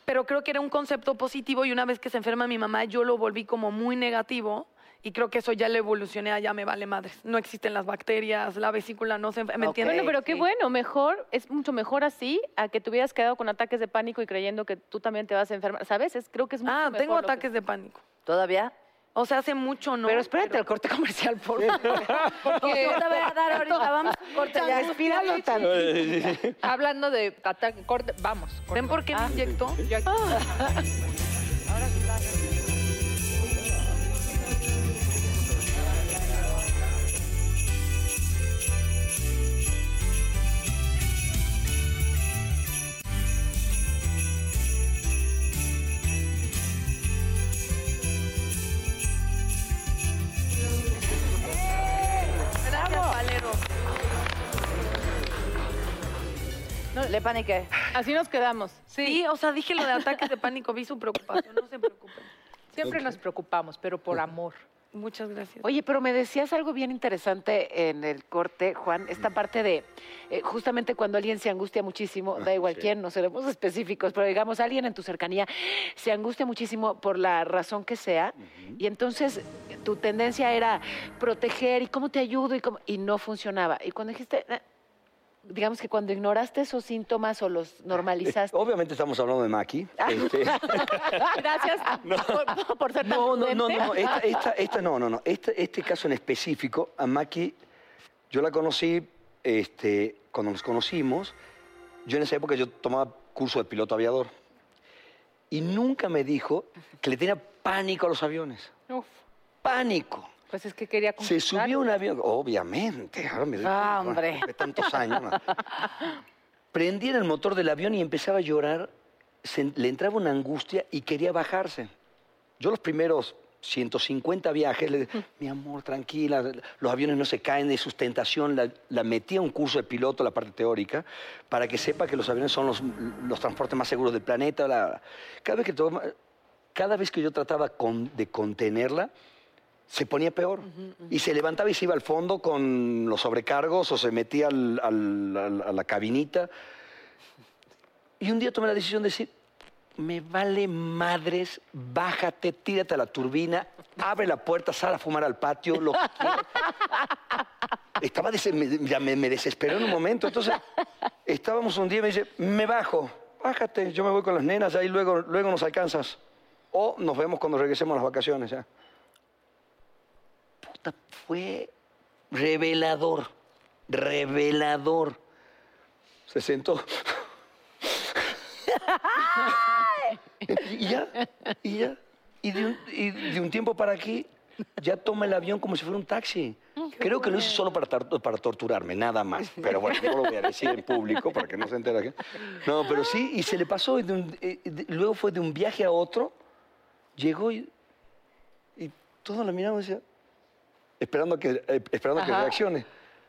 pero creo que era un concepto positivo y una vez que se enferma mi mamá, yo lo volví como muy negativo. Y creo que eso ya lo evolucioné a ya me vale madres. No existen las bacterias, la vesícula no se... ¿Me Ok. entiendes? Bueno, pero qué sí. bueno, mejor, es mucho mejor así a que te hubieras quedado con ataques de pánico y creyendo que tú también te vas a enfermar. ¿Sabes? Es, creo que es mucho Ah, mejor tengo que- ataques de pánico. ¿Todavía? O sea, hace mucho no. Pero espérate al corte comercial, por favor. <laughs> Porque yo te voy a dar ahorita, vamos a un corte ya. Respíralo tanto. Hablando de ataque, corte, vamos. corte. ¿Ven por qué me inyectó? Yo aquí- <laughs> Le paniqué. Así nos quedamos. Sí, o sea, dije lo de ataques de pánico, vi su preocupación, no se preocupen. Siempre nos preocupamos, pero por amor. Muchas gracias. Oye, pero me decías algo bien interesante en el corte, Juan, esta parte de eh, justamente cuando alguien se angustia muchísimo, da igual sí. quién, no seremos específicos, pero digamos alguien en tu cercanía se angustia muchísimo por la razón que sea, y entonces tu tendencia era proteger y cómo te ayudo y, cómo- y no funcionaba. Y cuando dijiste, "Eh", digamos que cuando ignoraste esos síntomas o los normalizaste. Obviamente estamos hablando de Maki. este, <laughs> Gracias <laughs> por, por ser tan No, no, no, no, esta, esta, esta no, no, no. Este, este caso en específico, a Maki, yo la conocí, este, cuando nos conocimos, yo en esa época yo tomaba curso de piloto aviador. Y nunca me dijo que le tenía pánico a los aviones. Uf, Pánico. Pues es que quería Se subió un avión, obviamente. ahora me doy Ah, cuenta, hombre. de tantos años. ¿no? <laughs> Prendía en el motor del avión y empezaba a llorar. Se- le entraba una angustia y quería bajarse. Yo los primeros 150 viajes, le dije, mi amor, tranquila, los aviones no se caen de sustentación. La, la metí a un curso de piloto, la parte teórica, para que sepa que los aviones son los, los transportes más seguros del planeta. la- cada, vez que toma- cada vez que yo trataba con- de contenerla, se ponía peor. Y se levantaba y se iba al fondo con los sobrecargos o se metía al- al- al- a la cabinita. Y un día tomé la decisión de decir, me vale madres, bájate, tírate a la turbina, abre la puerta, sal a fumar al patio, lo que. <laughs> Estaba me, ya me, me desesperó en un momento. Entonces, estábamos un día y me dice, me bajo, bájate, yo me voy con las nenas, ahí luego, luego nos alcanzas. O nos vemos cuando regresemos a las vacaciones. ya". Puta, fue revelador, revelador. Se sentó. y ya, y ya. Y de, un, y de un tiempo para aquí, ya toma el avión como si fuera un taxi. Creo que lo hizo solo para, para torturarme, nada más. Pero bueno, no lo voy a decir en público para que no se entere. aquí. No, pero sí, y se le pasó. y de un- eh, de- luego fue de un viaje a otro, llegó y, y todos la miramos y decía, esperando que, eh, esperando que reaccione.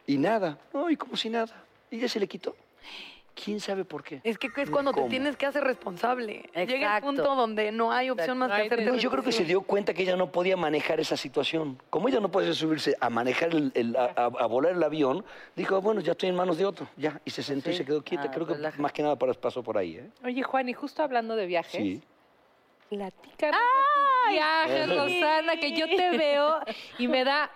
Y nada, no, y como si nada. Y ya se le quitó. ¿Quién sabe por qué? Es que es cuando te tienes que hacer responsable. Llega el punto donde no hay opción más que hacerte No, yo creo que se dio cuenta que ella no podía manejar esa situación. Como ella no puede subirse a manejar, el, el- a, volar el avión, dijo, "Ah, bueno, ya estoy en manos de otro. Ya, y se sentó y se quedó quieta. Ah, creo que relaja. más que nada para- pasó por ahí. ¿eh? Oye, Juan, y justo hablando de viajes, Sí. platícanos de tus viajes, Rosana, que yo te veo y me da...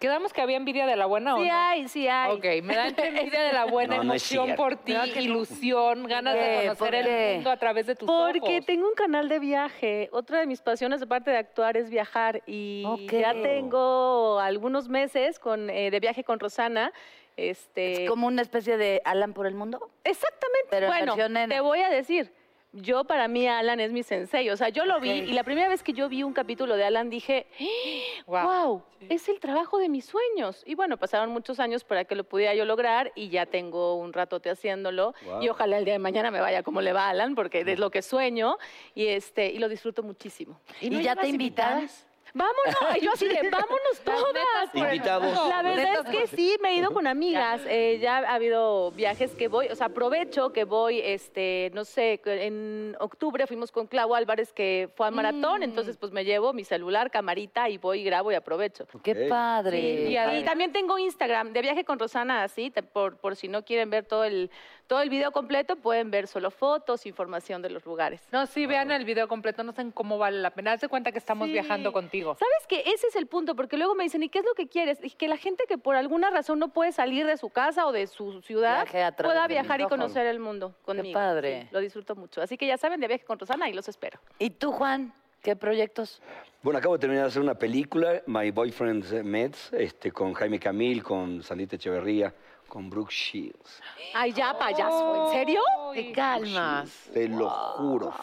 ¿Quedamos que había envidia de la buena o Sí no? hay, sí hay. Ok, me da envidia de la buena <laughs> No, no es emoción cierto. por ti, ilusión, ganas de qué? conocer ¿Por el mundo a través de tus Porque ojos. tengo un canal de viaje. Otra de mis pasiones, aparte de actuar, es viajar. Y Ok. ya tengo algunos meses con, eh, de viaje con Rosana. Este, Es como una especie de Alan por el mundo. Exactamente. Pero en bueno, versión nena. te voy a decir. Yo, para mí, Alan es mi sensei. O sea, yo lo vi y la primera vez que yo vi un capítulo de Alan dije, <gasps> Guau. wow, es el trabajo de mis sueños. Y bueno, pasaron muchos años para que lo pudiera yo lograr y ya tengo un ratote haciéndolo. Y ojalá el día de mañana me vaya como le va a Alan, porque es lo que sueño y, este, y lo disfruto muchísimo. ¿Y, no ya te invitadas? Vámonos, y yo así de, <laughs> vámonos todas. Invitados. La verdad es que sí, me he ido con amigas. eh, ya ha habido viajes que voy, o sea, aprovecho que voy, este, no sé, en octubre fuimos con Clau Álvarez que fue al maratón, entonces pues me llevo mi celular, camarita y voy, grabo y aprovecho. Qué padre. Y, y también tengo Instagram de viaje con Rosana, así, por, por si no quieren ver todo el, todo el video completo, pueden ver solo fotos, información de los lugares. No, sí, vean el video completo, no sé cómo vale la pena. Haz de cuenta que estamos Sí. viajando contigo. ¿Sabes qué? Ese es el punto, porque luego me dicen, ¿y qué es lo que quieres? Y que la gente que por alguna razón no puede salir de su casa o de su ciudad pueda viajar y conocer el mundo conmigo. padre. Sí, lo disfruto mucho. Así que ya saben, de viaje con Rosana y los espero. ¿Y tú, Juan? ¿Qué proyectos? Bueno, acabo de terminar de hacer una película, My Boyfriend's Meds, este, con Jaime Camil, con Sandita Echeverría, con Brooke Shields. Ay, ya, payaso. ¿En serio? Te calmas. Te lo juro.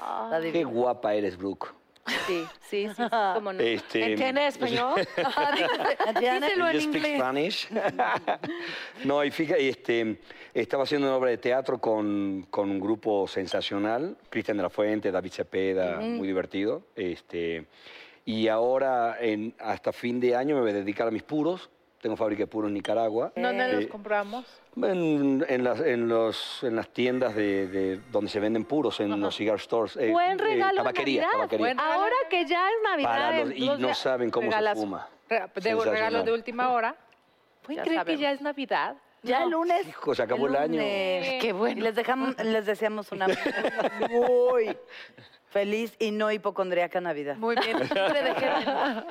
Qué guapa eres, Brooke. Sí, sí, sí, no. Este, ¿Entiendes español? <laughs> <laughs> Díselo You speak Spanish. no, y fíjate, este, estaba haciendo una obra de teatro con, con un grupo sensacional, Cristian de la Fuente, David Cepeda, muy divertido. Este, y ahora, en, hasta fin de año, me voy a dedicar a mis puros Tengo fábrica de puros en Nicaragua. ¿Dónde los Eh, compramos? En, en las, en, los, en las tiendas de, de donde se venden puros, en los cigar stores. eh, Buen eh, regalo de tabaquería, Navidad. tabaquería. Buen- Ahora que ya es Navidad. Los- y no saben cómo regalazo. se fuma. Re- De Sensacional. regalo de última hora. ¿Pueden Ya creer que ya es Navidad? Ya el lunes. Hijo, se acabó el año. Qué bueno. Y les, dejamos, les deseamos una <laughs> muy feliz y no hipocondríaca Navidad. Muy bien. <laughs>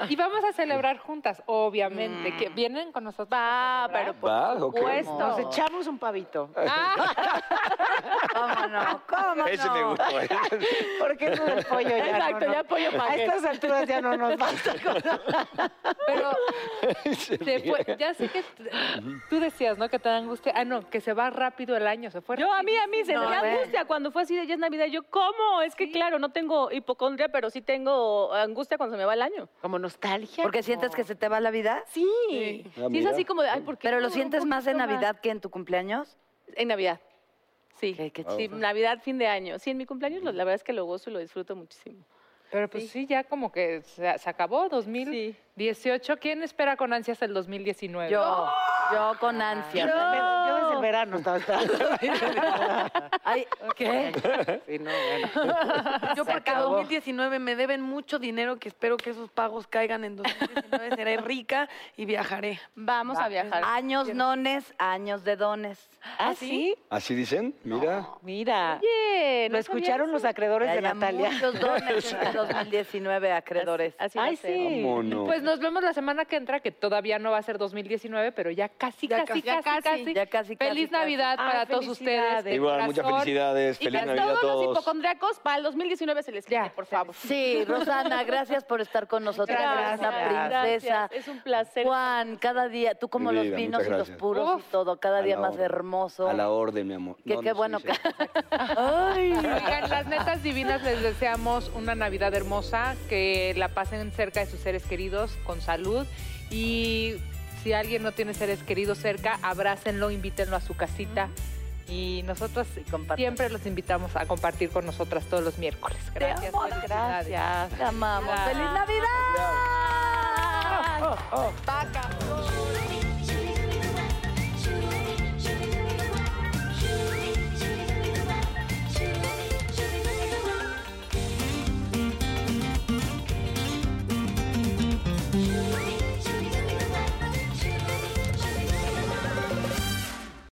Y vamos a celebrar juntas, obviamente. Que vienen con nosotros. Va, a pero por Va, supuesto. Nos echamos un pavito. <laughs> ¿Cómo no? ¿Cómo Ese me no? gustó. ¿eh? <laughs> Porque eso del pollo ya Exacto, no, no. ya pollo A pagué. estas alturas ya no nos basta. Pero ríe. fue- ya sé que tú decías, ¿no? Que te da angustia. Ah, no, que se va rápido el año. Se fue Yo, a mí, a mí, se me a ver. angustia cuando fue así de ya es Navidad. Yo, ¿cómo? Es que, claro, no tengo hipocondria, pero sí tengo angustia cuando se me va el año. Como nostalgia. ¿Porque sientes que se te va la vida? Sí. Ah, Sí, es mira. así como de, ay, ¿por qué ¿Pero no lo sientes más en poquito Navidad que en tu cumpleaños? En Navidad. Sí. Qué- qué Sí, Navidad, fin de año. Sí, en mi cumpleaños lo- la verdad es que lo gozo y lo disfruto muchísimo. Pero pues sí, ya como que se, se acabó 2018. ¿Quién espera con ansias el 2019? Yo, yo con ansia. Yo desde el verano estaba esperando. <laughs> Ay, ¿qué? Sí, no, bueno. Yo Se porque acabó. 2019 me deben mucho dinero que espero que esos pagos caigan en 2019. Seré rica y viajaré. Vamos a viajar. Años nones, años de dones. ¿Ah, sí? ¿Así dicen? Mira. Mira. Oye, Lo ¿no escucharon los acreedores de Natalia. muchos dones en <laughs> el 2019, acreedores. Así va a Ay, sí. Vámonos. Pues nos vemos la semana que entra, que todavía no va a ser 2019, pero ya casi, Ya casi, casi, casi, casi. Ya casi, Feliz casi, Navidad Ay, para todos ustedes. muchas felicidades. Y que Navidad a todos los todos. hipocondriacos para el 2019 se les Ya, por favor. Sí, Rosana, gracias por estar con nosotros. Gracias, princesa. Gracias, Es un placer. Juan, cada día, tú como los vinos y los puros Uf. y todo, cada día más orden. hermoso. A la orden, mi amor. Que No, qué no bueno. Ay. Oigan, las netas divinas les deseamos una Navidad hermosa, que la pasen cerca de sus seres queridos con salud y si alguien no tiene seres queridos cerca, abrácenlo, invítenlo a su casita y nosotros siempre los invitamos a compartir con nosotras todos los miércoles. Gracias. Gracias. Te amamos. ¡Feliz Navidad!